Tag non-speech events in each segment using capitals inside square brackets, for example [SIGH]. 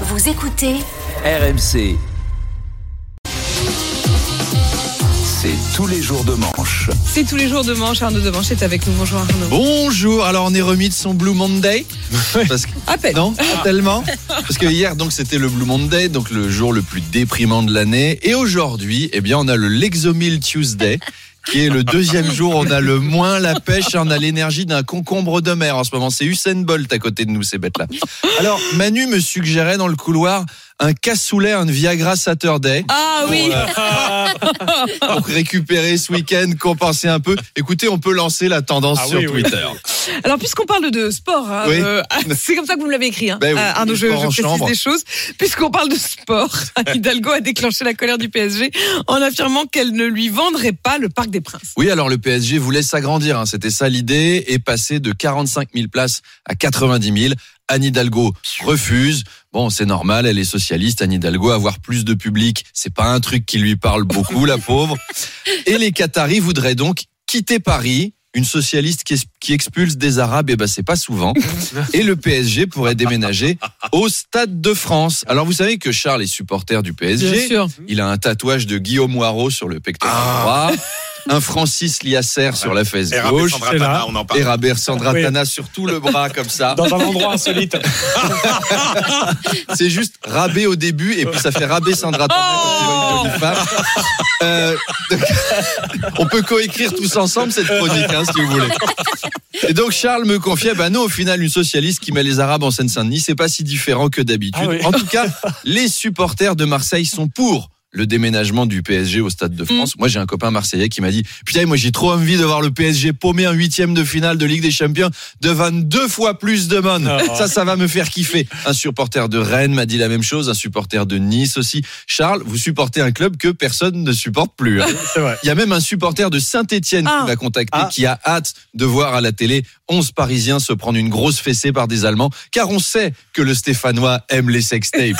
Vous écoutez RMC. C'est tous les jours de manche. C'est tous les jours de manche. Arnaud de Manche est avec nous. Bonjour Arnaud. Bonjour, alors on est remis de son Blue Monday parce que, À peine. Non, pas tellement. Parce que hier, donc, c'était le Blue Monday, donc le jour le plus déprimant de l'année. Et aujourd'hui, eh bien, on a le Lexomil Tuesday, qui est le deuxième jour. où On a le moins la pêche, et on a l'énergie d'un concombre de mer en ce moment. C'est Usain Bolt à côté de nous, ces bêtes-là. Alors, Manu me suggérait dans le couloir un cassoulet, un Viagra Saturday. Ah oui. Pour récupérer ce week-end, compenser un peu. Écoutez, on peut lancer la tendance Ah sur oui, oui. Twitter. Alors puisqu'on parle de sport, hein, Oui. euh, c'est comme ça que vous me l'avez écrit. Hein. Ben oui, Euh, Arnaud, je, précise chambre. des choses. Puisqu'on parle de sport, [LAUGHS] Hidalgo a déclenché la colère du PSG en affirmant qu'elle ne lui vendrait pas le Parc des Princes. Oui, alors le PSG voulait s'agrandir, hein, c'était ça l'idée, et passer de 45 000 places à 90 000. Anne Hidalgo refuse. Bon, c'est normal, elle est socialiste. Anne Hidalgo, avoir plus de public, c'est pas un truc qui lui parle beaucoup, la pauvre. [LAUGHS] Et les Qataris voudraient donc quitter Paris. Une socialiste qui, expulse des Arabes, eh ben c'est pas souvent. Et le PSG pourrait déménager au Stade de France. Alors vous savez que Charles est supporter du PSG. Bien sûr. Il a un tatouage de Guillaume Moirot sur le pectoral droit, [LAUGHS] un Francis Liasser sur la fesse Et gauche, Sandra Tana, et on en parle. Rabert Sandratana Oui. sur tout le bras comme ça. Dans un endroit insolite. [LAUGHS] C'est juste rabais au début et puis ça fait rabais Sandratana femme. Euh, donc, [LAUGHS] on peut coécrire tous ensemble cette chronique hein, si vous voulez. Et donc Charles me confiait, bah non, au final, une socialiste qui met les Arabes en Seine-Saint-Denis, c'est pas si différent que d'habitude. Ah oui. En tout cas, les supporters de Marseille sont pour le déménagement du PSG au Stade de France. Moi, j'ai un copain marseillais qui m'a dit, putain, moi, j'ai trop envie de voir le PSG paumer un huitième de finale de Ligue des Champions devant deux fois plus de monde. Oh. Ça, ça va me faire kiffer. Un supporter de Rennes m'a dit la même chose, un supporter de Nice aussi. Charles, vous supportez un club que personne ne supporte plus. hein. Vrai. Il y a même un supporter de Saint-Etienne Ah. qui m'a contacté, Ah. qui a hâte de voir à la télé 11 Parisiens se prendre une grosse fessée par des Allemands, car on sait que le Stéphanois aime les sextapes.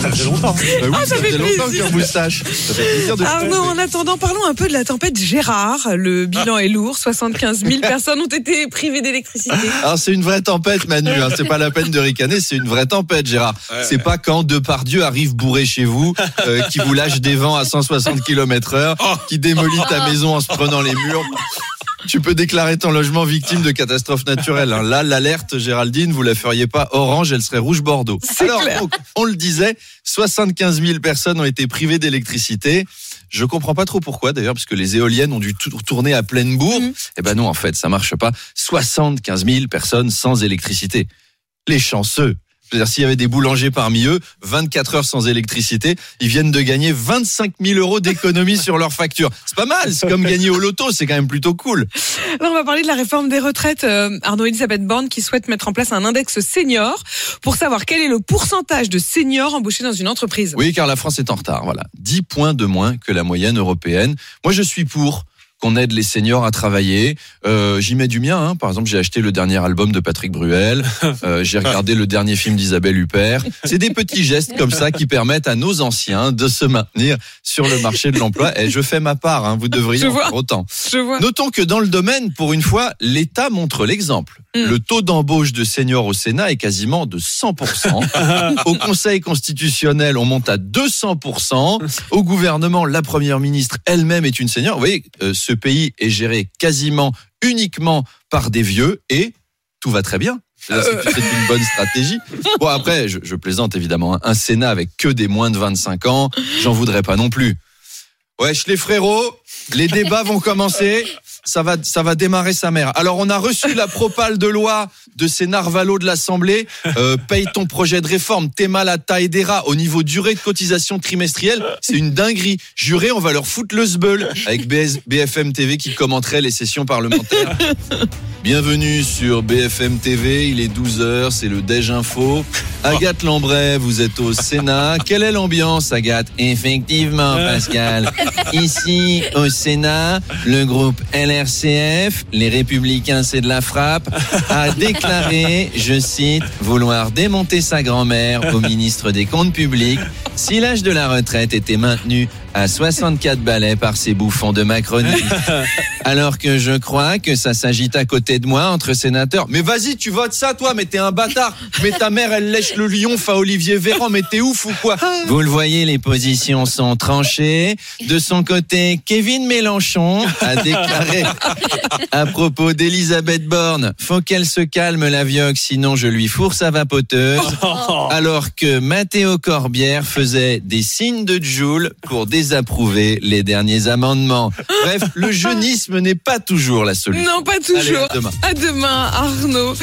Ça fait longtemps. Bah oui, Ah, ça fait longtemps un moustache. Ça fait plaisir de Arnaud, en attendant, parlons un peu de la tempête Gérard. Le bilan est lourd. 75 000 personnes ont été privées d'électricité. Alors c'est une vraie tempête Manu, hein. c'est pas la peine de ricaner, c'est une vraie tempête Gérard. c'est pas quand Depardieu arrive bourré chez vous, euh, qui vous lâche des vents à 160 km heure, qui démolit ta maison en se prenant les murs. Tu peux déclarer ton logement victime de catastrophe naturelle. hein. Là, l'alerte, Géraldine, vous la feriez pas orange, elle serait rouge bordeaux. Alors, donc, on le disait, 75 000 personnes ont été privées d'électricité. Je comprends pas trop pourquoi d'ailleurs, parce que les éoliennes ont dû tou- tourner à pleine bourre. Mhm. Eh ben non, en fait, ça marche pas. 75 000 personnes sans électricité. Les chanceux. C'est-à-dire, s'il y avait des boulangers parmi eux, 24 heures sans électricité, ils viennent de gagner 25 000 euros d'économie sur leur facture. C'est pas mal, c'est comme gagner au loto, c'est quand même plutôt cool. Alors, on va parler de la réforme des retraites. Euh, Arnaud Elisabeth Borne qui souhaite mettre en place un index senior pour savoir quel est le pourcentage de seniors embauchés dans une entreprise. Oui, car la France est en retard, voilà. 10 points de moins que la moyenne européenne. Moi, je suis pour qu'on aide les seniors à travailler. Euh, J'y mets du mien. Hein. Par exemple, j'ai acheté le dernier album de Patrick Bruel. [LAUGHS] Euh, j'ai regardé le dernier film d'Isabelle Huppert. C'est des petits gestes comme ça qui permettent à nos anciens de se maintenir sur le marché de l'emploi. Et je fais ma part. Hein. Vous devriez Je en vois. faire autant. Je vois. Notons que dans le domaine, pour une fois, l'État montre l'exemple. Mm. Le taux d'embauche de seniors au Sénat est quasiment de 100%. [LAUGHS] au Conseil constitutionnel, on monte à 200%. Au gouvernement, la première ministre elle-même est une senior. Vous voyez, euh, ce pays est géré quasiment uniquement par des vieux et tout va très bien. C'est c'est une bonne stratégie. Bon, après, je, je plaisante évidemment. hein. Un Sénat avec que des moins de 25 ans, j'en voudrais pas non plus. Wesh les frérots, les débats vont commencer. Ça va, démarrer sa mère. Alors on a reçu la propale de loi de ces narvalos de l'Assemblée. Euh, paye ton projet de réforme. T'es mal à taille des rats. Au niveau durée de cotisation trimestrielle, c'est une dinguerie. Juré, on va leur foutre le sbeul avec BFM TV qui commenterait les sessions parlementaires. Bienvenue sur BFM TV, il est 12h, c'est le Déj Info. [LAUGHS] Agathe Lambray, vous êtes au Sénat. Quelle est l'ambiance, Agathe? Effectivement, Pascal. [LAUGHS] Ici, au Sénat, le groupe LRCF, les Républicains, c'est de la frappe, a [LAUGHS] déclaré, je cite, vouloir démonter sa grand-mère au ministre des Comptes publics si l'âge de la retraite était maintenu à 64 balais par ces bouffons de Macronie. [LAUGHS] Alors que je crois que ça s'agite à côté de moi entre sénateurs. Mais vas-y, tu votes ça, toi, mais t'es un bâtard. Mais ta mère, elle lèche le lion à Olivier Véran, mais t'es ouf ou quoi? Vous le voyez, les positions sont tranchées. De son côté, Kevin Mélenchon a déclaré à propos d'Elisabeth Borne, faut qu'elle se calme la vioque, sinon je lui fourre sa vapoteuse. Alors que Mathéo Corbière faisait des signes de Joule pour désapprouver les derniers amendements. Bref, le jeunisme n'est pas toujours la solution. Non, pas Allez, toujours. à demain. À demain, Arnaud.